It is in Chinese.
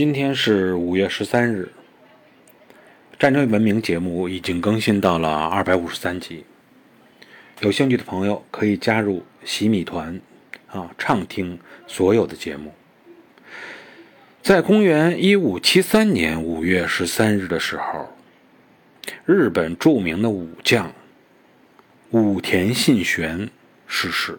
今天是五月十三日，《战争与文明》节目已经更新到了二百五十三集。有兴趣的朋友可以加入洗米团，啊，畅听所有的节目。在公元一五七三年五月十三日的时候，日本著名的武将武田信玄逝世。